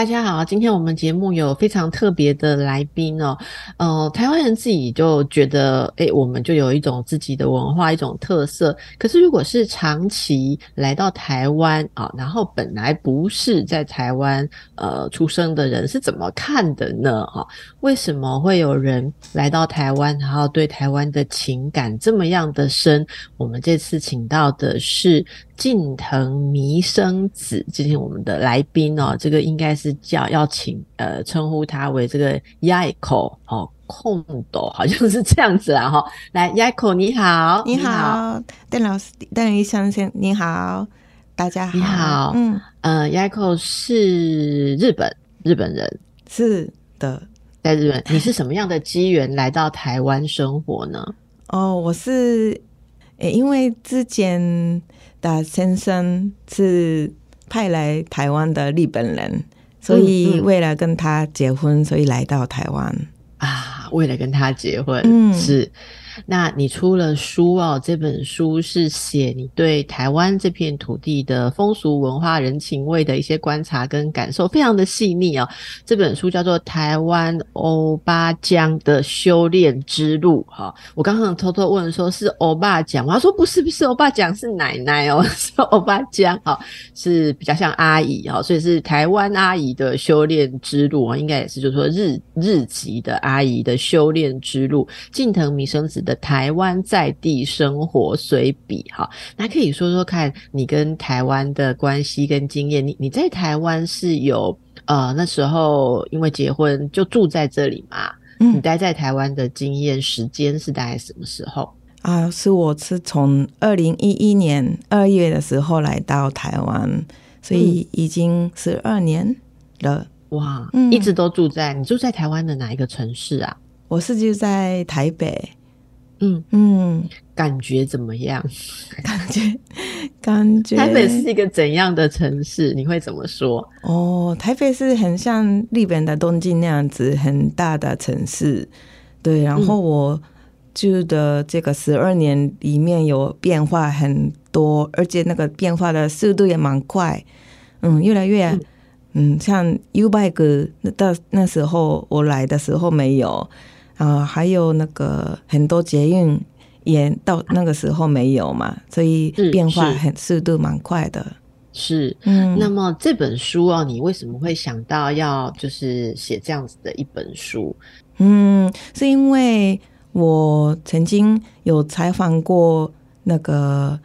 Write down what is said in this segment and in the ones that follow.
大家好，今天我们节目有非常特别的来宾哦。呃，台湾人自己就觉得，诶，我们就有一种自己的文化，一种特色。可是如果是长期来到台湾啊，然后本来不是在台湾呃出生的人，是怎么看的呢？哈，为什么会有人来到台湾，然后对台湾的情感这么样的深？我们这次请到的是。近藤弥生子，今天我们的来宾哦，这个应该是叫要请呃称呼他为这个 Yaiko 哦，空斗好像是这样子啦哈。来，Yaiko 你好，你好，邓老师，邓医生先你好，大家好，你好，嗯呃，Yaiko 是日本日本人，是的，在日本，你是什么样的机缘来到台湾生活呢？哦，我是诶，因为之前。的先生是派来台湾的日本人，所以为了跟他结婚，所以来到台湾。啊，为了跟他结婚，是。那你出了书哦，这本书是写你对台湾这片土地的风俗文化、人情味的一些观察跟感受，非常的细腻哦。这本书叫做《台湾欧巴江的修炼之路》哈。我刚刚偷偷问说，是欧巴江吗？他说不是，不是欧巴江，是奶奶哦，是欧巴江哈，是比较像阿姨哈，所以是台湾阿姨的修炼之路啊，应该也是就是说日日籍的阿姨的修炼之路。近藤弥生子。的台湾在地生活随笔哈，那可以说说看你跟台湾的关系跟经验。你你在台湾是有呃那时候因为结婚就住在这里嘛？嗯，你待在台湾的经验时间是大概什么时候啊？是我是从二零一一年二月的时候来到台湾，所以已经十二年了。哇，一直都住在你住在台湾的哪一个城市啊？我是住在台北。嗯嗯，感觉怎么样？感觉感觉台北是一个怎样的城市？你会怎么说？哦，台北是很像日本的东京那样子，很大的城市。对，然后我住的这个十二年里面有变化很多，而且那个变化的速度也蛮快。嗯，越来越嗯，像 U bike 那到那时候我来的时候没有。啊，还有那个很多捷运也到那个时候没有嘛，所以变化很速度蛮快的。是，嗯，那么这本书啊，你为什么会想到要就是写这样子的一本书？嗯，是因为我曾经有采访过那个，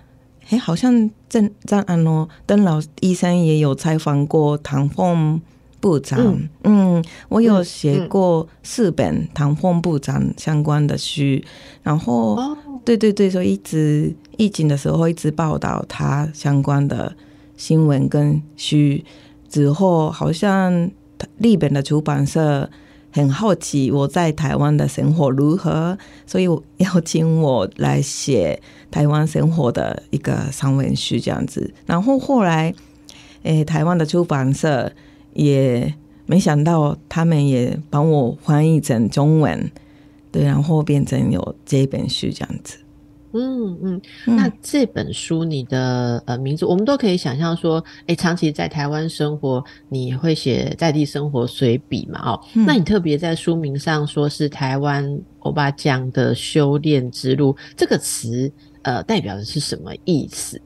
哎，好像郑张安哦，邓老医生也有采访过唐凤。部长，嗯，我有写过四本唐凤部长相关的书，然后，对对对，所以一直疫情的时候一直报道他相关的新闻跟书，之后好像日本的出版社很好奇我在台湾的生活如何，所以邀请我来写台湾生活的一个散文书这样子，然后后来，诶，台湾的出版社。也没想到，他们也帮我翻译成中文，对，然后变成有这本书这样子。嗯嗯，那这本书你的呃名字，我们都可以想象说，哎，长期在台湾生活，你会写在地生活随笔嘛？哦，那你特别在书名上说是台湾欧巴酱的修炼之路，这个词呃代表的是什么意思？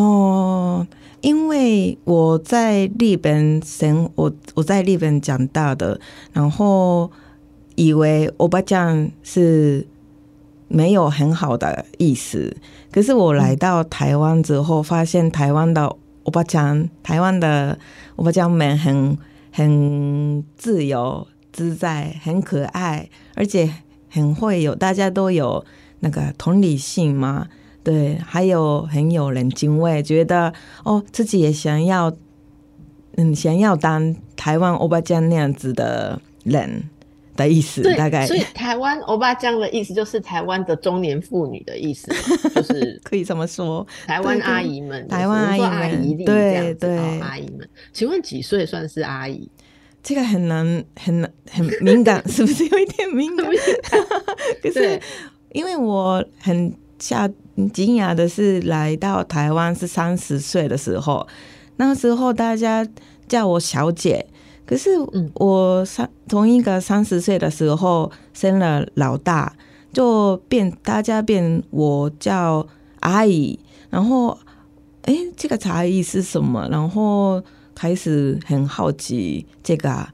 哦。因为我在日本生，我我在日本长大的，然后以为欧巴酱是没有很好的意思。可是我来到台湾之后，发现台湾的欧巴酱，台湾的欧巴酱们很很自由自在，很可爱，而且很会有，大家都有那个同理心嘛。对，还有很有人情味，觉得哦，自己也想要，嗯，想要当台湾欧巴酱那样子的人的意思，大概。所以台湾欧巴酱的意思就是台湾的中年妇女的意思，就是可以这么说。台湾阿姨们，台湾阿姨们，对对，阿姨们，请问几岁算是阿姨？这个很难，很难，很敏感，是不是有一点敏感？可是因为我很下惊讶的是，来到台湾是三十岁的时候，那时候大家叫我小姐。可是我三同一个三十岁的时候生了老大，就变大家变我叫阿姨，然后哎，这个差异是什么？然后开始很好奇这个，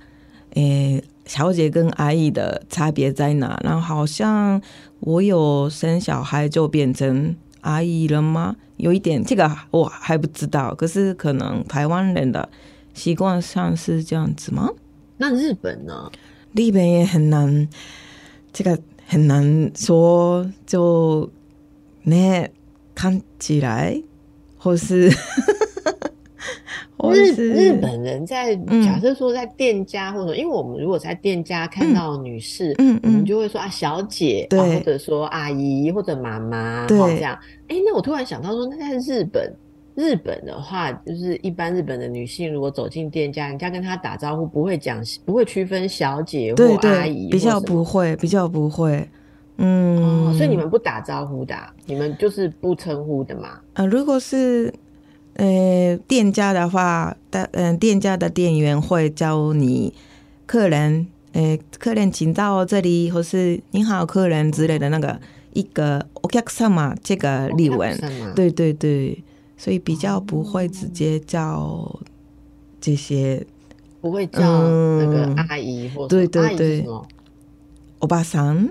诶，小姐跟阿姨的差别在哪？然后好像我有生小孩就变成阿姨了吗？有一点这个我还不知道，可是可能台湾人的。习惯上是这样子吗？那日本呢？日本也很难，这个很难说。就呢，看起来，或是，日日本人在假设说在店家或者，因为我们如果在店家看到女士，嗯嗯，我们就会说啊小姐，或者说阿姨或者妈妈，对这样。哎，那我突然想到说，那在日本。日本的话，就是一般日本的女性如果走进店家，人家跟她打招呼不会讲，不会区分小姐或阿姨，比较不会，比较不会。嗯，所以你们不打招呼的，你们就是不称呼的嘛？呃，如果是呃店家的话，的嗯店家的店员会教你客人，呃客人请到这里，或是你好客人之类的那个一个お客様这个例文，对对对。所以比较不会直接叫这些，不会叫那个阿姨或对对对，欧巴桑、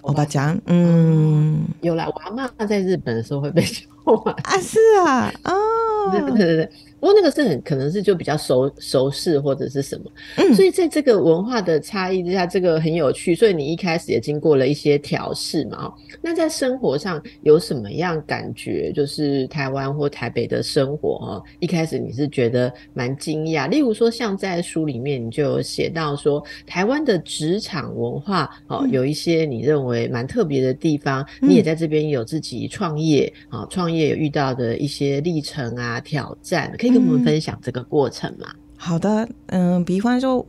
欧巴酱，嗯，有啦，我阿妈在日本的时候会被 啊，是啊，哦，对对对对。不过那个是很可能是就比较熟熟识或者是什么，嗯，所以在这个文化的差异之下，这个很有趣。所以你一开始也经过了一些调试嘛，那在生活上有什么样感觉？就是台湾或台北的生活哈，一开始你是觉得蛮惊讶。例如说，像在书里面你就有写到说，台湾的职场文化哦，有一些你认为蛮特别的地方。你也在这边有自己创业啊，创业有遇到的一些历程啊，挑战可以。跟我们分享这个过程嘛？好的，嗯，比方说，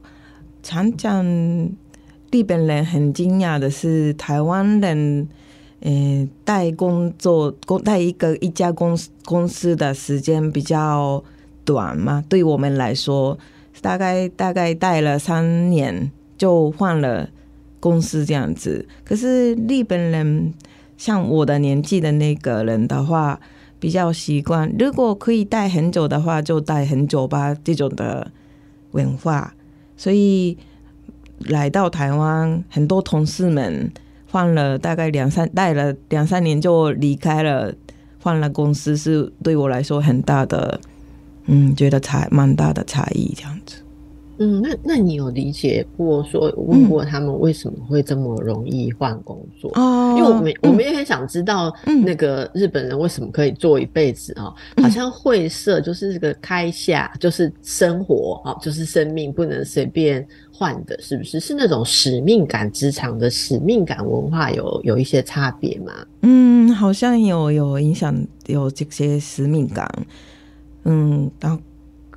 常讲日本人很惊讶的是，台湾人，呃，带工作工带一个一家公司公司的时间比较短嘛？对我们来说，大概大概带了三年就换了公司这样子。可是日本人像我的年纪的那个人的话。比较习惯，如果可以待很久的话，就待很久吧。这种的文化，所以来到台湾，很多同事们换了大概两三待了两三年就离开了，换了公司是对我来说很大的，嗯，觉得差蛮大的差异这样子。嗯，那那你有理解过说问过他们为什么会这么容易换工作？哦，因为我们我们也很想知道，那个日本人为什么可以做一辈子啊？好像会社就是这个开下就是生活啊，就是生命不能随便换的，是不是？是那种使命感职场的使命感文化有有一些差别吗？嗯，好像有有影响，有这些使命感。嗯，然后。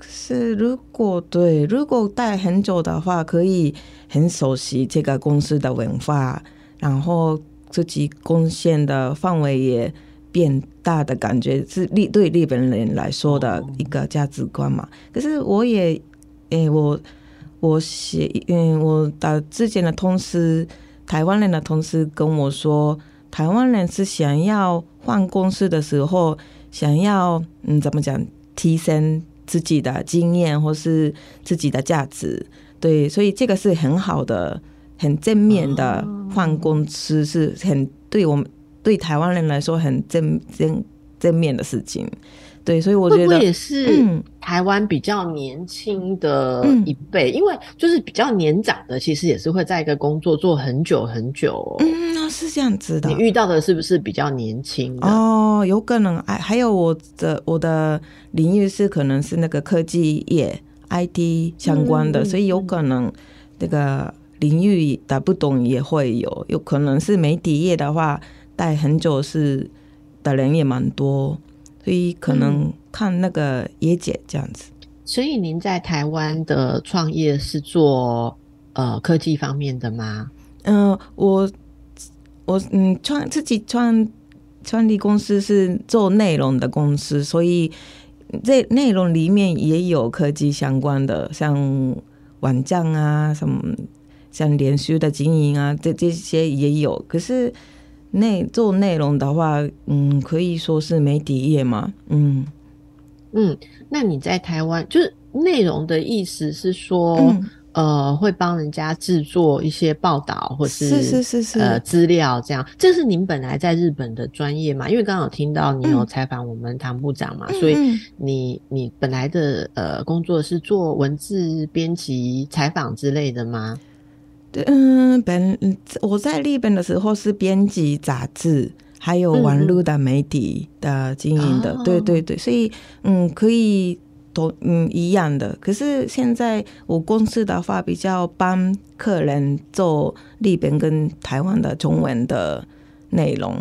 是，如果对，如果待很久的话，可以很熟悉这个公司的文化，然后自己贡献的范围也变大的感觉，是日对日本人来说的一个价值观嘛。可是我也，诶，我我写，嗯，我的之前的同事，台湾人的同事跟我说，台湾人是想要换公司的时候，想要嗯，怎么讲，提升。自己的经验或是自己的价值，对，所以这个是很好的、很正面的换公司，是很对我们对台湾人来说很正正正面的事情。对，所以我觉得也是台湾比较年轻的一辈，因为就是比较年长的，其实也是会在一个工作做很久很久。嗯，是这样子的。你遇到的是不是比较年轻的？哦，有可能。哎，还有我的我的领域是可能是那个科技业 IT 相关的，所以有可能那个领域打不懂也会有。有可能是媒体业的话，待很久是的人也蛮多。所以可能看那个野姐这样子，所以您在台湾的创业是做呃科技方面的吗？嗯，我我嗯创自己创创立公司是做内容的公司，所以这内容里面也有科技相关的，像网站啊，什么像连续的经营啊，这这些也有。可是内做内容的话，嗯，可以说是媒体业嘛，嗯嗯。那你在台湾就是内容的意思是说？呃，会帮人家制作一些报道，或是是是是是呃资料，这样。这是您本来在日本的专业嘛？因为刚好听到你有采访我们唐部长嘛，所以你你本来的呃工作是做文字编辑、采访之类的吗？对，嗯，本我在日本的时候是编辑杂志，还有网络的媒体的经营的。对对对，所以嗯，可以。都嗯一样的，可是现在我公司的话比较帮客人做日本跟台湾的中文的内容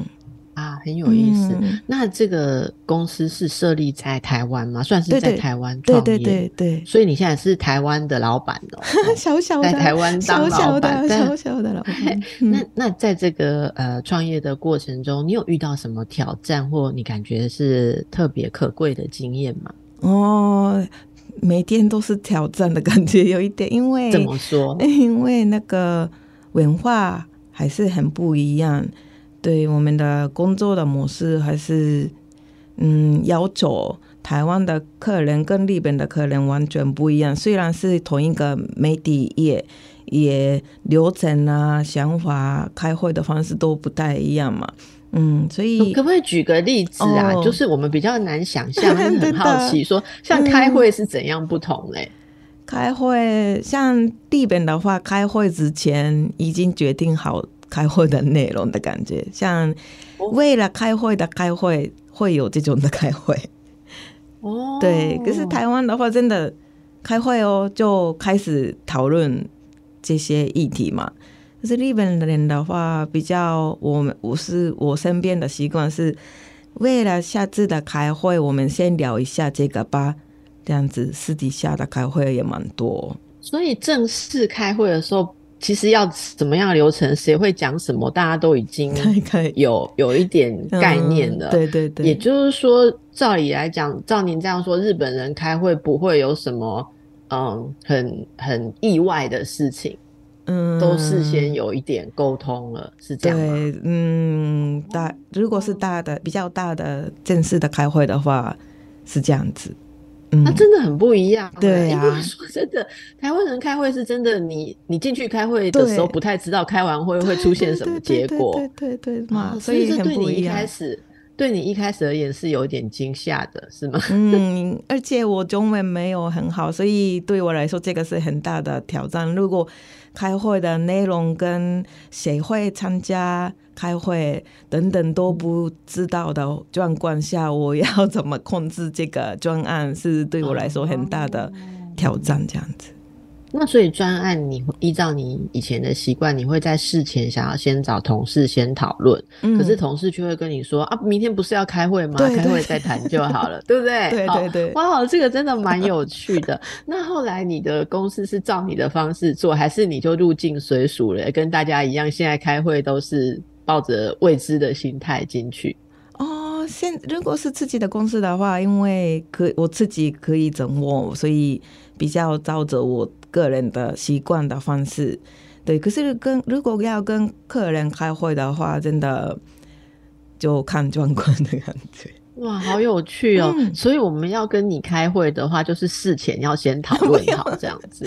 啊，很有意思。那这个公司是设立在台湾吗？算是在台湾创业？对对对对。所以你现在是台湾的老板哦，小小的在台湾当老板，小小的老 板。那那在这个呃创业的过程中，你有遇到什么挑战，或你感觉是特别可贵的经验吗？哦，每天都是挑战的感觉，有一点，因为怎么说？因为那个文化还是很不一样，对我们的工作的模式还是嗯，要求台湾的客人跟日本的客人完全不一样。虽然是同一个媒体业，也流程啊、想法、开会的方式都不太一样嘛。嗯，所以可不可以举个例子啊？就是我们比较难想象，很好奇，说像开会是怎样不同嘞？开会像地本的话，开会之前已经决定好开会的内容的感觉，像为了开会的开会，会有这种的开会。哦，对，可是台湾的话，真的开会哦，就开始讨论这些议题嘛。可是日本人的话，比较我们我是我身边的习惯是，为了下次的开会，我们先聊一下这个吧。这样子私底下的开会也蛮多。所以正式开会的时候，其实要怎么样流程，谁会讲什么，大家都已经 有有一点概念了。对对对。也就是说，照理来讲，照您这样说，日本人开会不会有什么嗯很很意外的事情。嗯，都事先有一点沟通了，是这样吗？对，嗯，大如果是大的、比较大的正式的开会的话，是这样子。嗯，那真的很不一样。对呀，说真的，台湾人开会是真的，你你进去开会的时候，不太知道开完会会出现什么结果。对对对嘛，所以这对你一开始。对你一开始而言是有点惊吓的，是吗？嗯，而且我中文没有很好，所以对我来说这个是很大的挑战。如果开会的内容跟谁会参加开会等等都不知道的状况下，我要怎么控制这个专案，是对我来说很大的挑战。这样子。那所以专案，你依照你以前的习惯，你会在事前想要先找同事先讨论，可是同事却会跟你说啊，明天不是要开会吗？开会再谈就好了，对不对？对对对，哇，这个真的蛮有趣的。那后来你的公司是照你的方式做，还是你就入境随俗了，跟大家一样，现在开会都是抱着未知的心态进去？哦，现如果是自己的公司的话，因为可我自己可以掌握，所以比较照着我。个人的习惯的方式，对。可是跟如果要跟客人开会的话，真的就看状况的感觉。哇，好有趣哦！所以我们要跟你开会的话，就是事前要先讨论好这样子。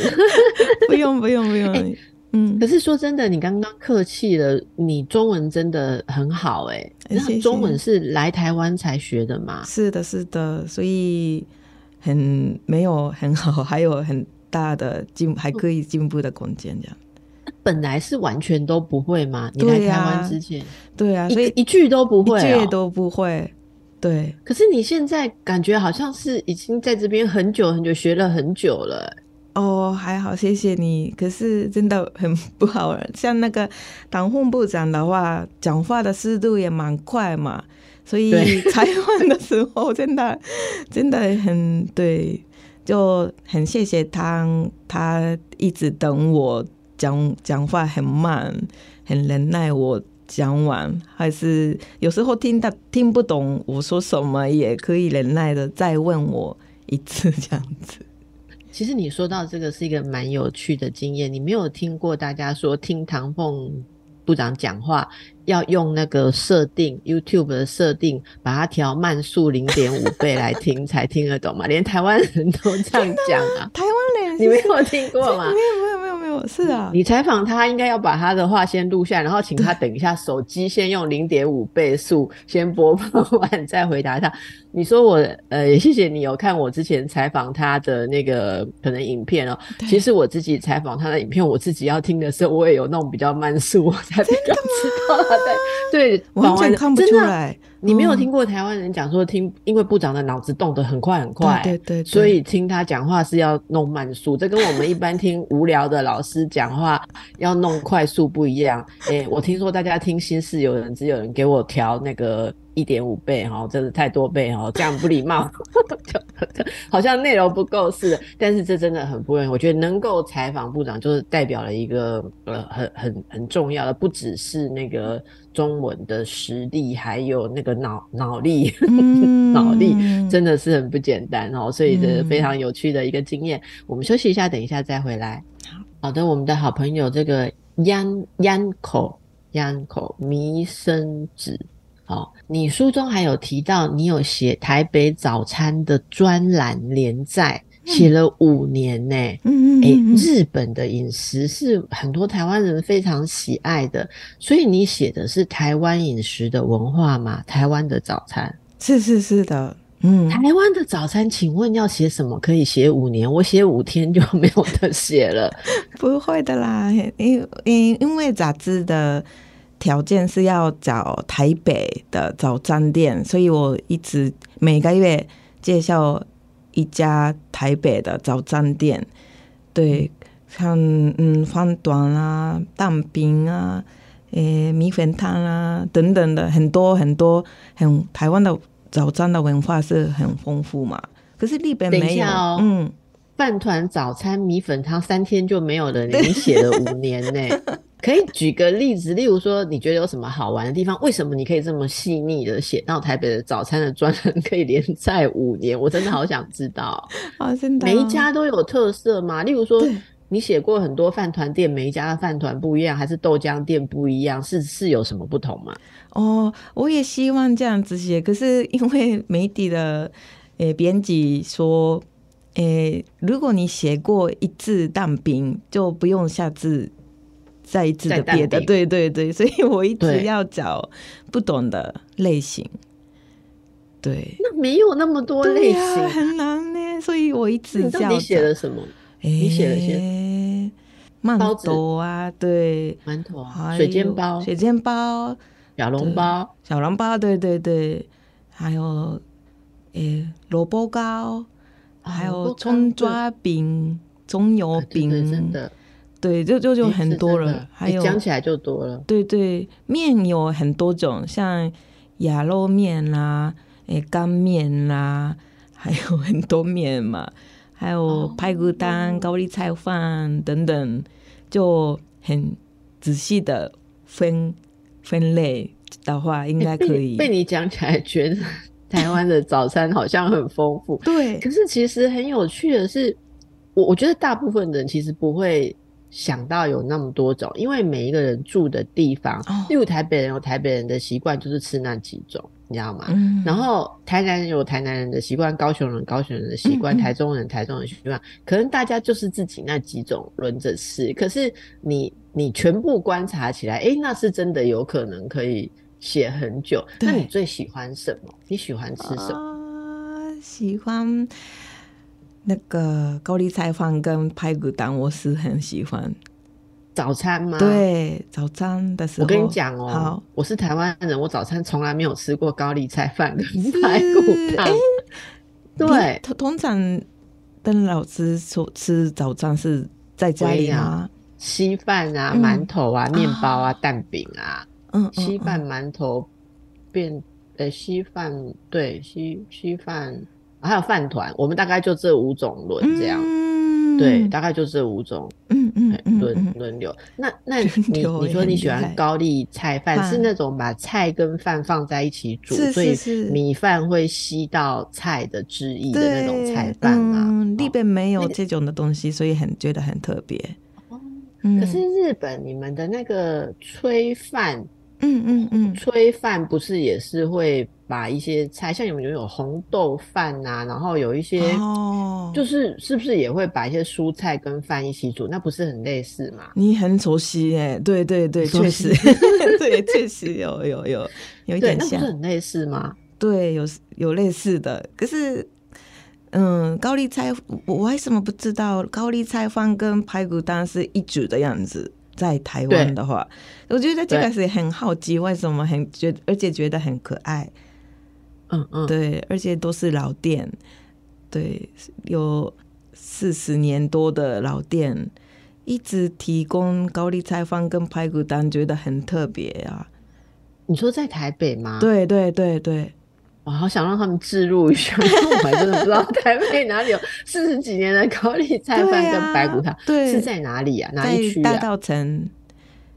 不用不用不用。嗯。可是说真的，你刚刚客气了，你中文真的很好哎。那中文是来台湾才学的吗？是的，是的。所以很没有很好，还有很。大的进还可以进步的空间，这样。本来是完全都不会嘛？你来台湾之前，对啊，所以一句都不会，一句都不会。对。可是你现在感觉好像是已经在这边很久很久，学了很久了。哦，还好，谢谢你。可是真的很不好，像那个党副部长的话，讲话的速度也蛮快嘛，所以采访的时候真的真的很对。就很谢谢他，他一直等我讲讲话很慢，很忍耐我讲完，还是有时候听到听不懂我说什么，也可以忍耐的再问我一次这样子。其实你说到这个是一个蛮有趣的经验，你没有听过大家说听唐凤部长讲话要用那个设定 YouTube 的设定，把它调慢速零点五倍来听才听得懂嘛？连台湾人都这样讲啊！台湾人你没有听过吗？是啊。你采访他应该要把他的话先录下，然后请他等一下手机先用零点五倍速先播放完再回答他。你说我呃，也谢谢你有看我之前采访他的那个可能影片哦。其实我自己采访他的影片，我自己要听的时候，我也有那种比较慢速，我才比较知道他在对完全看不出来。你没有听过台湾人讲说听，因为部长的脑子动得很快很快，对对，所以听他讲话是要弄慢速。这跟我们一般听无聊的老师讲话要弄快速不一样。哎，我听说大家听心事有人只有人给我调那个。一点五倍哈，真的太多倍哈，这样不礼貌，好像内容不够似的。但是这真的很不容易，我觉得能够采访部长，就是代表了一个呃很很很重要的，不只是那个中文的实力，还有那个脑脑力，脑力真的是很不简单哦。所以这非常有趣的一个经验。我们休息一下，等一下再回来。好好的，我们的好朋友这个央央口央口弥生子。哦，你书中还有提到，你有写台北早餐的专栏连载，写了五年呢。嗯嗯，哎，日本的饮食是很多台湾人非常喜爱的，所以你写的是台湾饮食的文化嘛？台湾的早餐是是是的，嗯，台湾的早餐，请问要写什么？可以写五年，我写五天就没有得写了。不会的啦，因因因为杂志的。条件是要找台北的早餐店，所以我一直每个月介绍一家台北的早餐店。对，像嗯饭团啊、蛋饼啊、诶米粉汤啊等等的，很多很多很台湾的早餐的文化是很丰富嘛。可是日本没有，嗯，饭团、早餐、米粉汤三天就没有了，你写了五年呢。可以举个例子，例如说，你觉得有什么好玩的地方？为什么你可以这么细腻的写到台北的早餐的专栏可以连载五年？我真的好想知道 啊！真的，每一家都有特色吗？例如说，你写过很多饭团店，每一家的饭团不一样，还是豆浆店不一样？是是有什么不同吗？哦，我也希望这样子写，可是因为媒体的诶编辑说，诶，如果你写过一字蛋饼，就不用下字。再一次的别的，对对对，所以我一直要找不懂的类型。对，那没有那么多类型，很难呢。所以我一直你到底写了什么？你写了些馒头啊，对，馒头、水煎包、水煎包、小笼包、小笼包，对对对，还有诶萝卜糕，还有葱抓饼、葱油饼，真的。对，就就就很多了，还有讲起来就多了。对对，面有很多种，像鸭肉面啦，诶干面啦，还有很多面嘛，还有排骨汤、高丽菜饭等等，就很仔细的分分类的话，应该可以。被你讲起来，觉得台湾的早餐好像很丰富。对，可是其实很有趣的是，我我觉得大部分人其实不会。想到有那么多种，因为每一个人住的地方，例如台北人有台北人的习惯，就是吃那几种，你知道吗？然后台南人有台南人的习惯，高雄人高雄人的习惯，台中人台中人习惯，可能大家就是自己那几种轮着吃。可是你你全部观察起来，哎，那是真的有可能可以写很久。那你最喜欢什么？你喜欢吃什么？喜欢。那个高丽菜饭跟排骨蛋，我是很喜欢。早餐吗？对，早餐的时候。我跟你讲哦，好，我是台湾人，我早餐从来没有吃过高丽菜饭跟排骨汤。对，通常邓老师说吃早餐是在家里啊？稀饭啊，馒头啊，面包啊，蛋饼啊。嗯，稀饭、馒头变呃，稀饭对，稀稀饭。还有饭团，我们大概就这五种轮这样。对，大概就这五种，嗯嗯轮轮流。那那 你你说你喜欢高丽菜饭，是那种把菜跟饭放在一起煮，所以米饭会吸到菜的汁液的那种菜饭吗？日本没有这种的东西，所以很觉得很特别。哦，可是日本你们的那个炊饭。嗯嗯嗯，炊饭不是也是会把一些菜，像你们有红豆饭呐，然后有一些，哦，就是是不是也会把一些蔬菜跟饭一起煮？那不是很类似吗？你很熟悉哎，对对对，确实，对，确实有有有有一点像，那不是很类似吗？对，有有类似的，可是，嗯，高丽菜，我为什么不知道高丽菜饭跟排骨汤是一组的样子？在台湾的话，我觉得这个是很好奇，为什么很觉，而且觉得很可爱。嗯嗯，对，而且都是老店，对，有四十年多的老店，一直提供高丽菜饭跟排骨汤，觉得很特别啊。你说在台北吗？对对对对。我好想让他们置入一下，我还真的不知道台北哪里有四十几年的高丽菜饭跟白骨汤，对，是在哪里啊？哪一区啊？大道城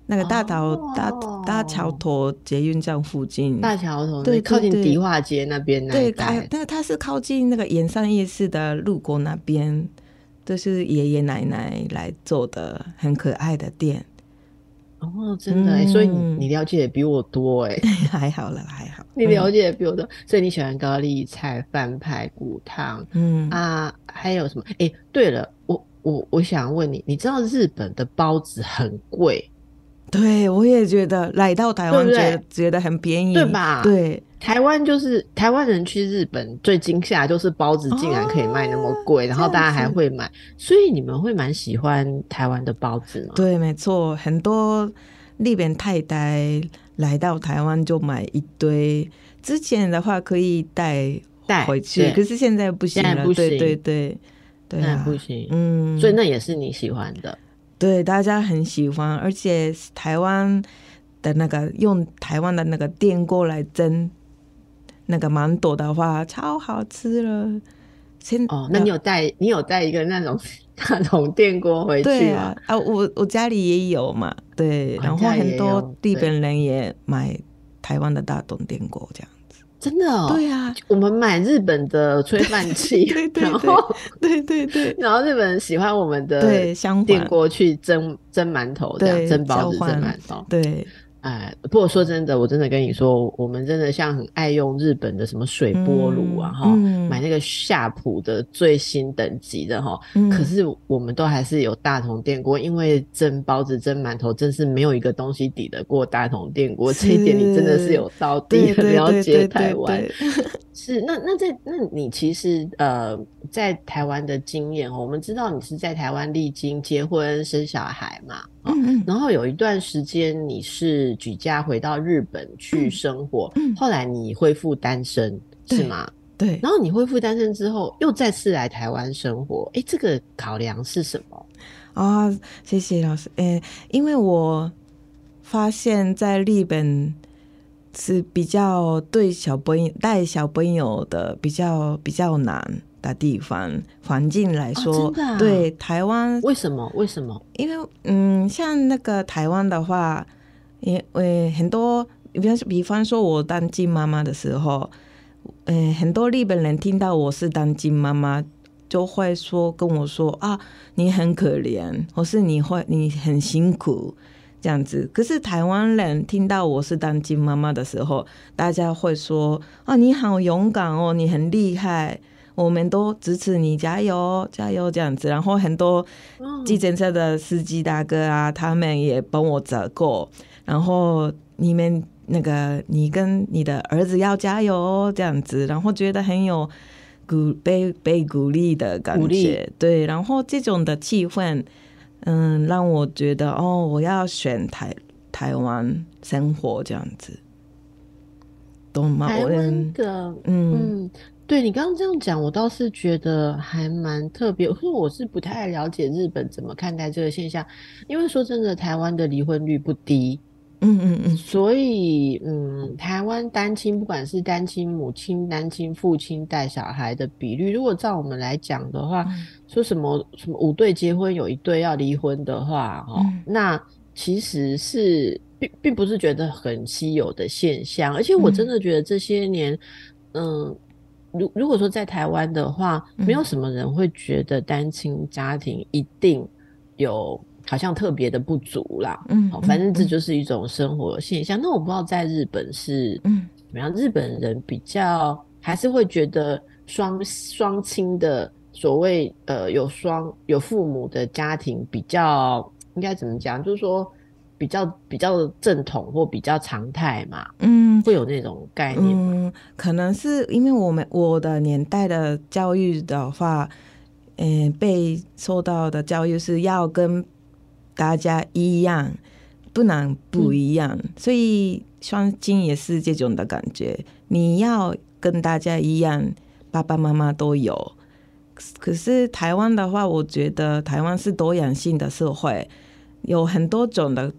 那个大道大大桥头捷运站附近，大桥头对，靠近迪化街那边那一带。那个它是靠近那个盐山夜市的路过那边，都是爷爷奶奶来做的，很可爱的店。哦，真的，所以你你了解比我多哎，还好了，还好，你了解比我多，所以你喜欢高丽菜饭排骨汤，嗯啊，还有什么？哎，对了，我我我想问你，你知道日本的包子很贵？对，我也觉得来到台湾觉得觉得很便宜，对吧？对。台湾就是台湾人去日本最惊吓，就是包子竟然可以卖那么贵，然后大家还会买，所以你们会蛮喜欢台湾的包子吗？对，没错，很多日本太太来到台湾就买一堆，之前的话可以带带回去，可是现在不行了，对对对对啊，不行，嗯，所以那也是你喜欢的，对，大家很喜欢，而且台湾的那个用台湾的那个电锅来蒸。那个芒朵的话超好吃了，先哦，那你有带你有带一个那种 大桶电锅回去吗？啊，我我家里也有嘛，对，然后很多日本人也买台湾的大桶电锅这样子，真的哦，对啊，我们买日本的炊饭器，然后对对对，然后日本人喜欢我们的电锅去蒸蒸馒头，这样蒸包子、蒸馒头，对。哎，不过说真的，我真的跟你说，我们真的像很爱用日本的什么水波炉啊，哈，买那个夏普的最新等级的哈。可是我们都还是有大同电锅，因为蒸包子、蒸馒头，真是没有一个东西抵得过大同电锅。这一点你真的是有到底 了解台湾。是，那那在那你其实呃，在台湾的经验哦，我们知道你是在台湾历经结婚生小孩嘛。嗯嗯，然后有一段时间你是举家回到日本去生活，嗯，后来你恢复单身是吗？对，然后你恢复单身之后又再次来台湾生活，哎，这个考量是什么？啊，谢谢老师，哎，因为我发现在日本是比较对小朋友带小朋友的比较比较难。的地方环境来说，对台湾为什么？为什么？因为嗯，像那个台湾的话，因为很多，比方比方说，我当金妈妈的时候，呃，很多日本人听到我是当金妈妈，就会说跟我说啊，你很可怜，或是你会你很辛苦这样子。可是台湾人听到我是当金妈妈的时候，大家会说啊，你好勇敢哦，你很厉害。我们都支持你，加油加油这样子，然后很多计程车的司机大哥啊，他们也帮我折扣，然后你们那个你跟你的儿子要加油哦这样子，然后觉得很有鼓被被鼓励的感觉，对，然后这种的气氛，嗯，让我觉得哦，我要选台台湾生活这样子，懂吗？台湾的，嗯。对你刚刚这样讲，我倒是觉得还蛮特别。因为我是不太了解日本怎么看待这个现象，因为说真的，台湾的离婚率不低，嗯嗯嗯，所以嗯，台湾单亲不管是单亲母亲、单亲父亲带小孩的比率，如果照我们来讲的话，说什么什么五对结婚有一对要离婚的话，哦，那其实是并并不是觉得很稀有的现象，而且我真的觉得这些年，嗯，如如果说在台湾的话，没有什么人会觉得单亲家庭一定有。好像特别的不足啦，嗯，好反正这就是一种生活现象。那我不知道在日本是嗯怎么样，日本人比较还是会觉得双双亲的所谓呃有双有父母的家庭比较应该怎么讲，就是说比较比较正统或比较常态嘛，嗯，会有那种概念。嗯，可能是因为我们我的年代的教育的话，嗯，被受到的教育是要跟。大家一样，不能不一样，所以双亲也是这种的感觉。你要跟大家一样，爸爸妈妈都有。可是台湾的话，我觉得台湾是多样性的社会，有很多种的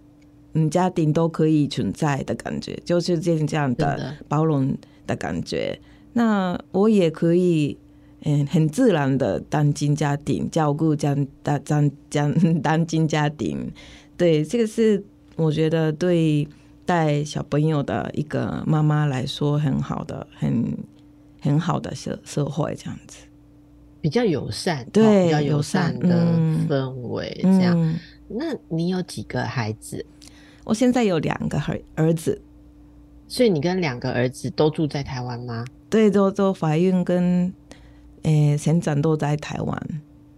嗯家庭都可以存在的感觉，就是这样这样的包容的感觉。那我也可以。嗯，很自然的单亲家庭照顾这样单单单单亲家庭，对这个是我觉得对带小朋友的一个妈妈来说很好的，很很好的社社会这样子，比较友善，对，比较友善的氛围这样。那你有几个孩子？我现在有两个儿儿子，所以你跟两个儿子都住在台湾吗？对，都都怀孕跟。诶，成长都在台湾，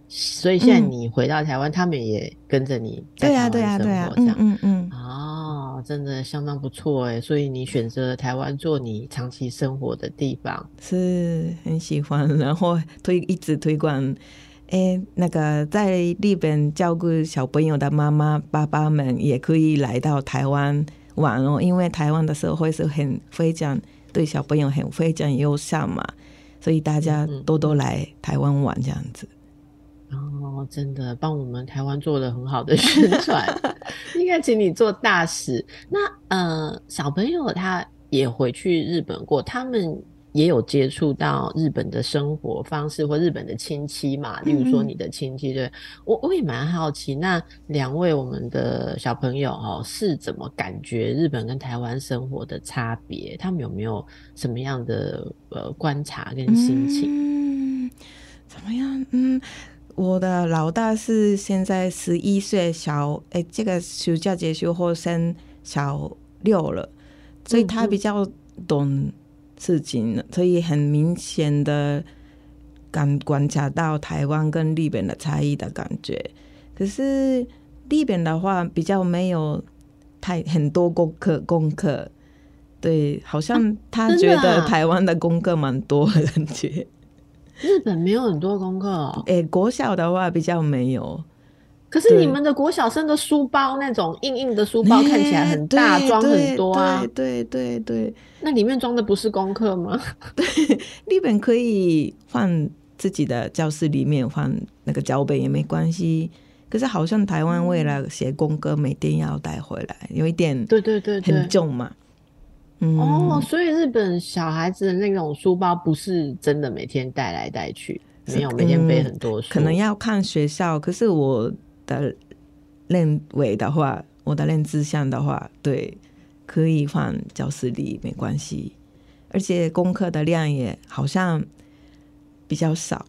所以现在你回到台湾，他们也跟着你在台湾生活，这样，嗯嗯，哦，真的相当不错哎，所以你选择台湾做你长期生活的地方，是很喜欢，然后推一直推广，诶，那个在日本照顾小朋友的妈妈爸爸们也可以来到台湾玩哦，因为台湾的社会是很非常对小朋友很非常友善嘛。所以大家多多来台湾玩这样子哦，真的帮我们台湾做了很好的宣传，应该请你做大使。那呃，小朋友他也回去日本过，他们。也有接触到日本的生活方式或日本的亲戚嘛，例如说你的亲戚，对我我也蛮好奇。那两位我们的小朋友哦，是怎么感觉日本跟台湾生活的差别？他们有没有什么样的呃观察跟心情？嗯，怎么样？嗯，我的老大是现在十一岁，小哎，这个暑假结束后升小六了，所以他比较懂。事情，所以很明显的感观察到台湾跟日本的差异的感觉。可是日本的话比较没有太很多功课，功课对，好像他觉得台湾的功课蛮多的感觉。日本没有很多功课，诶，国小的话比较没有。可是你们的国小生的书包那种硬硬的书包看起来很大，装很多啊。对对对，那里面装的不是功课吗？对，日本可以放自己的教室里面放那个脚本也没关系。可是好像台湾为了写功课，每天要带回来，有一点对对对很重嘛。哦，所以日本小孩子的那种书包不是真的每天带来带去，没有每天背很多书，可能要看学校。可是我。的认为的话，我的认知上的话，对，可以放教室里没关系，而且功课的量也好像比较少，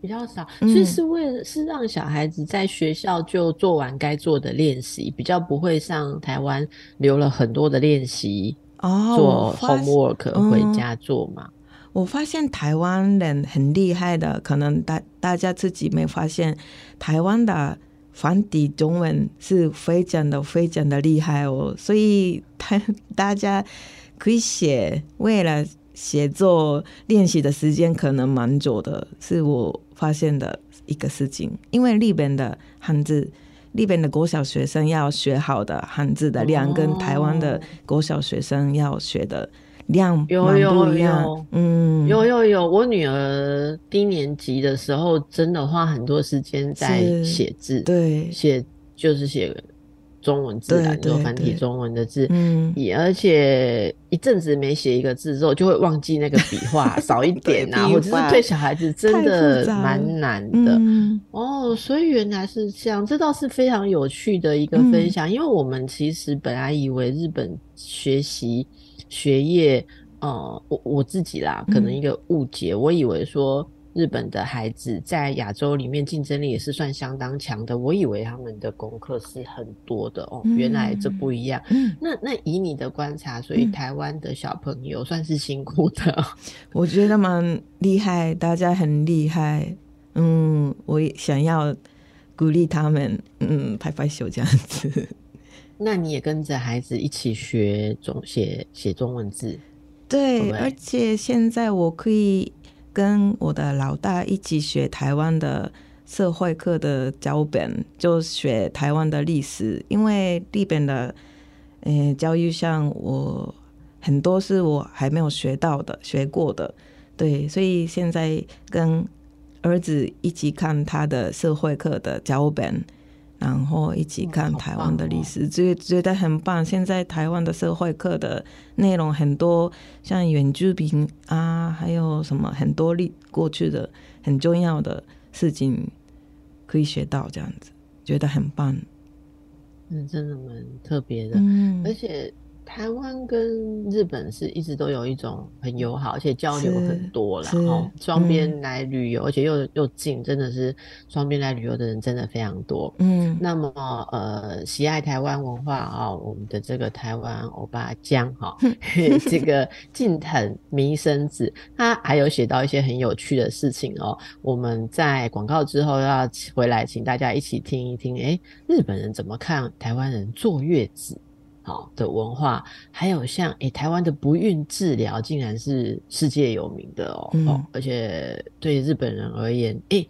比较少，所以是为了是让小孩子在学校就做完该做的练习，比较不会像台湾留了很多的练习哦，做 homework 回家做嘛。我发现台湾人很厉害的，可能大大家自己没发现，台湾的。繁体中文是非常的非常的厉害哦，所以他 大家可以写，为了写作练习的时间可能蛮久的，是我发现的一个事情。因为日本的汉字，日本的国小学生要学好的汉字的量，跟台湾的国小学生要学的。量有有有，嗯，有有有。我女儿低年级的时候，真的花很多时间在写字，对，写就是写中文字啊，做繁体中文的字，嗯，也而且一阵子没写一个字之后，就会忘记那个笔画少一点啊，或者是对小孩子真的蛮难的哦。所以原来是这样，这倒是非常有趣的一个分享，因为我们其实本来以为日本学习学业，呃，我我自己啦，可能一个误解，我以为说。日本的孩子在亚洲里面竞争力也是算相当强的，我以为他们的功课是很多的哦，原来这不一样。那那以你的观察，所以台湾的小朋友算是辛苦的，我觉得蛮厉害，大家很厉害。嗯，我也想要鼓励他们，嗯，拍拍手这样子。那你也跟着孩子一起学中写写中文字？对，而且现在我可以。跟我的老大一起学台湾的社会课的教本，就学台湾的历史，因为日本的呃教育上，我很多是我还没有学到的、学过的，对，所以现在跟儿子一起看他的社会课的教本。然后一起看台湾的历史，觉觉得很棒。现在台湾的社会课的内容很多，像原住民啊，还有什么很多历过去的很重要的事情可以学到，这样子觉得很棒。嗯，真的蛮特别的，嗯，而且。台湾跟日本是一直都有一种很友好，而且交流很多了哦。双边来旅游，而且又又近，真的是双边来旅游的人真的非常多。嗯，那么呃，喜爱台湾文化啊，我们的这个台湾欧巴江哈，这个近藤弥生子，他还有写到一些很有趣的事情哦。我们在广告之后要回来，请大家一起听一听，哎，日本人怎么看台湾人坐月子？好的文化，还有像诶，台湾的不孕治疗竟然是世界有名的哦哦，而且对日本人而言，诶，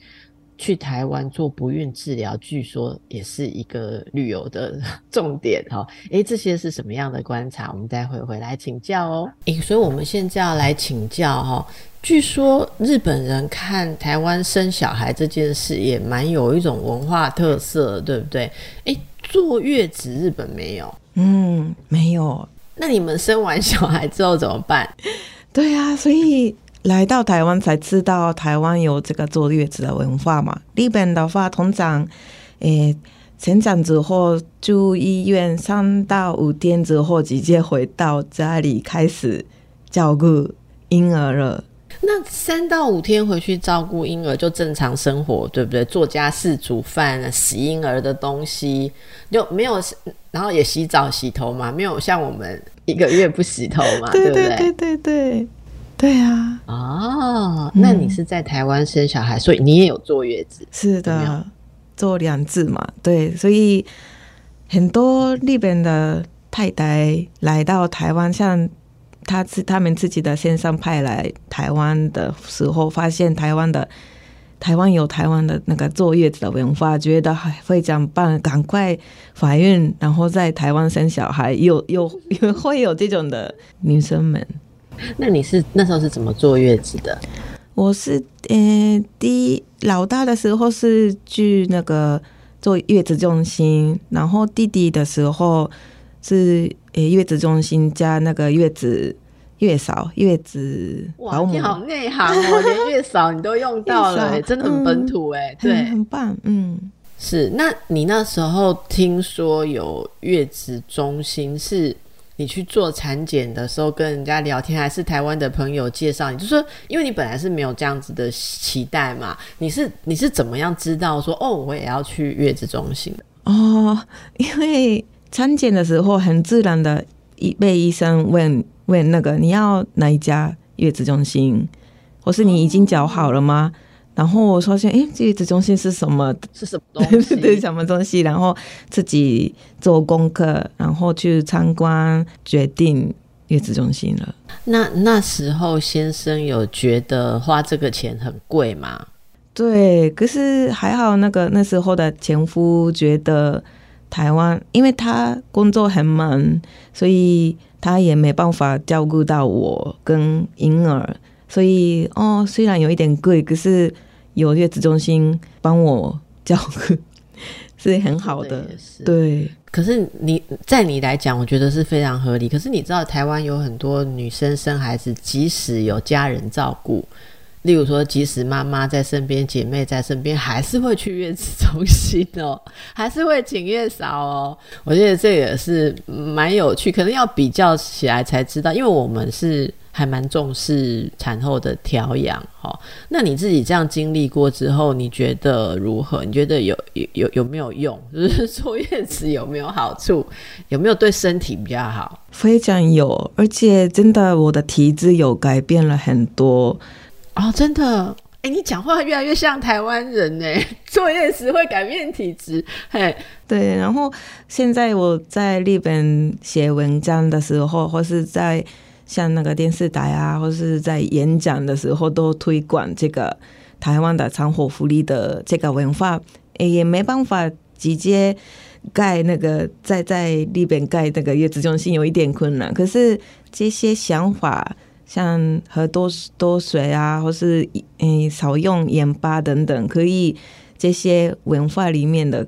去台湾做不孕治疗，据说也是一个旅游的 重点哈。诶，这些是什么样的观察？我们待会回来请教哦。诶，所以我们现在要来请教哈。据说日本人看台湾生小孩这件事也蛮有一种文化特色，对不对？诶，坐月子日本没有。嗯，没有。那你们生完小孩之后怎么办？对啊，所以来到台湾才知道台湾有这个坐月子的文化嘛。日本的话，通常，诶，成长之后住医院三到五天之后，直接回到家里开始照顾婴儿了。那三到五天回去照顾婴儿就正常生活，对不对？做家事、煮饭、洗婴儿的东西，就没有，然后也洗澡、洗头嘛，没有像我们一个月不洗头嘛，对不对？对对对对啊！哦，那你是在台湾生小孩，所以你也有坐月子？是的，坐两次嘛。对，所以很多日本的太太来到台湾，像。他是他们自己的先生派来台湾的时候，发现台湾的台湾有台湾的那个坐月子的文化，觉得还非常棒，赶快怀孕，然后在台湾生小孩，有有有会有这种的女生们。那你是那时候是怎么坐月子的？我是呃，第一老大的时候是去那个坐月子中心，然后弟弟的时候是。诶，月子中心加那个月子月嫂、月子保姆，你好内行哦，连月嫂你都用到了，真的很本土哎，对，很棒，嗯，是。那你那时候听说有月子中心，是你去做产检的时候跟人家聊天，还是台湾的朋友介绍？你就说，因为你本来是没有这样子的期待嘛，你是你是怎么样知道说哦，我也要去月子中心？哦，因为。产检的时候，很自然的被医生问问那个你要哪一家月子中心，或是你已经缴好了吗？然后我发现，哎，月子中心是什么？是什么东西？对，什么东西？然后自己做功课，然后去参观，决定月子中心了。那那时候先生有觉得花这个钱很贵吗？对，可是还好，那个那时候的前夫觉得。台湾，因为他工作很忙，所以他也没办法照顾到我跟婴儿，所以哦，虽然有一点贵，可是有月子中心帮我照顾，是很好的。对，可是你在你来讲，我觉得是非常合理。可是你知道，台湾有很多女生生孩子，即使有家人照顾。例如说，即使妈妈在身边，姐妹在身边，还是会去月子中心哦，还是会请月嫂哦。我觉得这也是蛮有趣，可能要比较起来才知道，因为我们是还蛮重视产后的调养哈。那你自己这样经历过之后，你觉得如何？你觉得有有有有没有用？就是坐月子有没有好处？有没有对身体比较好？非常有，而且真的，我的体质有改变了很多。哦，真的，哎，你讲话越来越像台湾人呢。坐月子会改变体质，嘿，对。然后现在我在日本写文章的时候，或是在像那个电视台啊，或是在演讲的时候，都推广这个台湾的产后福利的这个文化。哎，也没办法直接盖那个在在日本盖那个月子中心，有一点困难。可是这些想法。像喝多多水啊，或是嗯少用盐巴等等，可以这些文化里面的，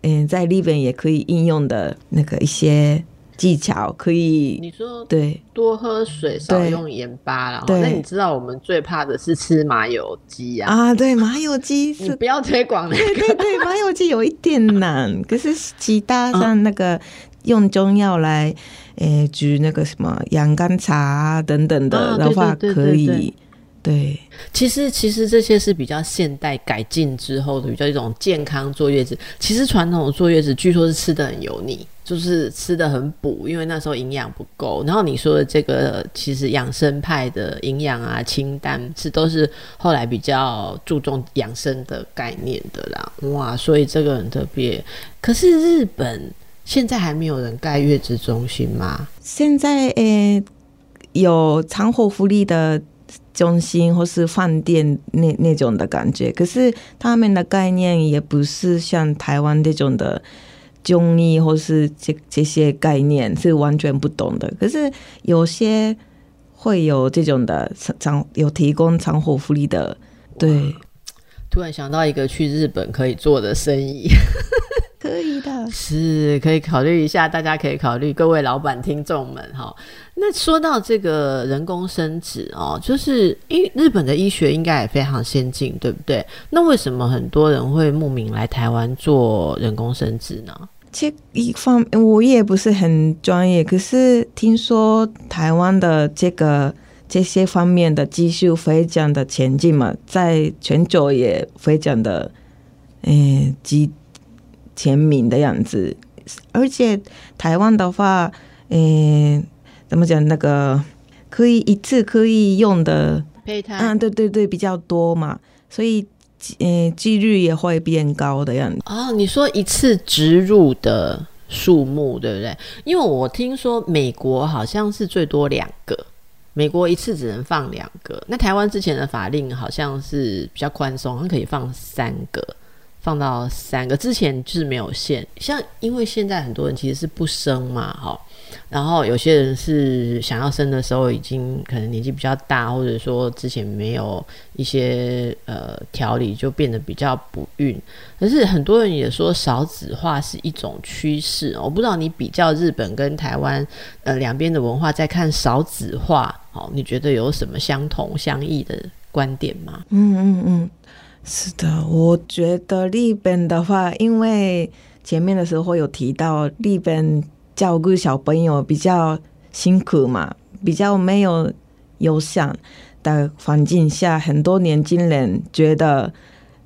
嗯，在日本也可以应用的那个一些技巧，可以你说对，多喝水，少用盐巴然后那你知道我们最怕的是吃麻油鸡啊？啊，对，麻油鸡是不要推广那个，对对对，麻油鸡有一点难，可是其他像那个用中药来。诶，举那个什么养肝茶啊等等的的话，可以。对，其实其实这些是比较现代改进之后的，比较一种健康坐月子。其实传统坐月子，据说是吃的很油腻，就是吃的很补，因为那时候营养不够。然后你说的这个，其实养生派的营养啊清淡，是都是后来比较注重养生的概念的啦。哇，所以这个很特别。可是日本。现在还没有人盖月子中心吗？现在诶，有产后福利的中心或是饭店那那种的感觉，可是他们的概念也不是像台湾这种的中医或是这这些概念是完全不懂的。可是有些会有这种的长有提供长火福利的，对。突然想到一个去日本可以做的生意。可以的，是可以考虑一下，大家可以考虑，各位老板听众们哈。那说到这个人工生殖哦，就是因日本的医学应该也非常先进，对不对？那为什么很多人会慕名来台湾做人工生殖呢？这一方我也不是很专业，可是听说台湾的这个这些方面的技术非常的前进嘛，在全球也非常的嗯积。签名的样子，而且台湾的话，诶，怎么讲？那个可以一次可以用的胚胎，嗯，对对对，比较多嘛，所以，嗯，几率也会变高的样子。哦，你说一次植入的数目，对不对？因为我听说美国好像是最多两个，美国一次只能放两个。那台湾之前的法令好像是比较宽松，可以放三个。放到三个之前就是没有限，像因为现在很多人其实是不生嘛，哈，然后有些人是想要生的时候已经可能年纪比较大，或者说之前没有一些呃调理，就变得比较不孕。可是很多人也说少子化是一种趋势，我不知道你比较日本跟台湾呃两边的文化，在看少子化，哦，你觉得有什么相同相异的观点吗？嗯嗯嗯。是的，我觉得日本的话，因为前面的时候有提到日本照顾小朋友比较辛苦嘛，比较没有友善的环境下，很多年轻人觉得，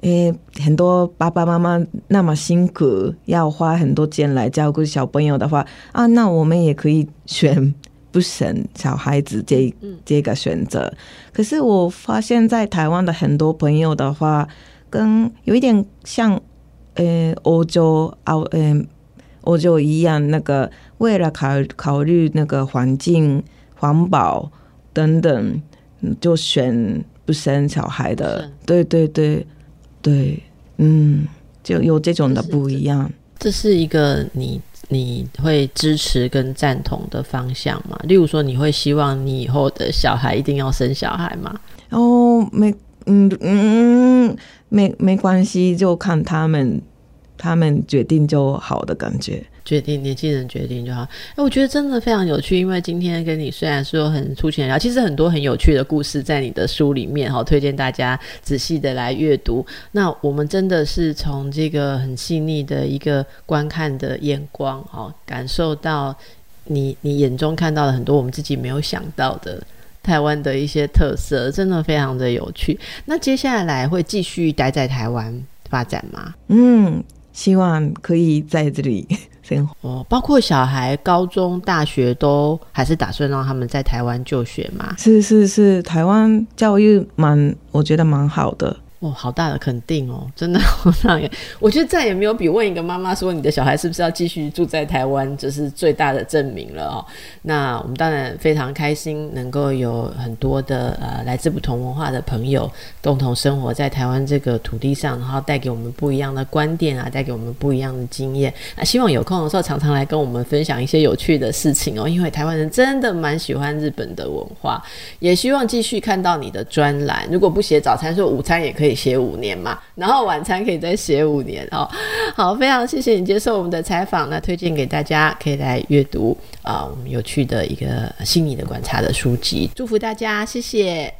诶，很多爸爸妈妈那么辛苦，要花很多钱来照顾小朋友的话，啊，那我们也可以选。不生小孩子这这个选择，可是我发现，在台湾的很多朋友的话，跟有一点像，呃，欧洲澳，呃，欧洲一样，那个为了考考虑那个环境、环保等等，就选不生小孩的。对对对对，嗯，就有这种的不一样。这是一个你。你会支持跟赞同的方向吗？例如说，你会希望你以后的小孩一定要生小孩吗？哦，没，嗯嗯，没没关系，就看他们他们决定就好的感觉。决定年轻人决定就好。哎，我觉得真的非常有趣，因为今天跟你虽然说很粗浅聊，其实很多很有趣的故事在你的书里面哈，推荐大家仔细的来阅读。那我们真的是从这个很细腻的一个观看的眼光哦，感受到你你眼中看到了很多我们自己没有想到的台湾的一些特色，真的非常的有趣。那接下来会继续待在台湾发展吗？嗯。希望可以在这里 生活哦，包括小孩高中、大学都还是打算让他们在台湾就学嘛？是是是，台湾教育蛮，我觉得蛮好的。哦，好大的肯定哦，真的好大耶！我觉得再也没有比问一个妈妈说你的小孩是不是要继续住在台湾，这是最大的证明了哦。那我们当然非常开心，能够有很多的呃来自不同文化的朋友共同生活在台湾这个土地上，然后带给我们不一样的观点啊，带给我们不一样的经验。那希望有空的时候常常来跟我们分享一些有趣的事情哦，因为台湾人真的蛮喜欢日本的文化，也希望继续看到你的专栏。如果不写早餐，说午餐也可以。可以写五年嘛，然后晚餐可以再写五年哦。好，非常谢谢你接受我们的采访，那推荐给大家可以来阅读啊，我们有趣的一个心理的观察的书籍，祝福大家，谢谢。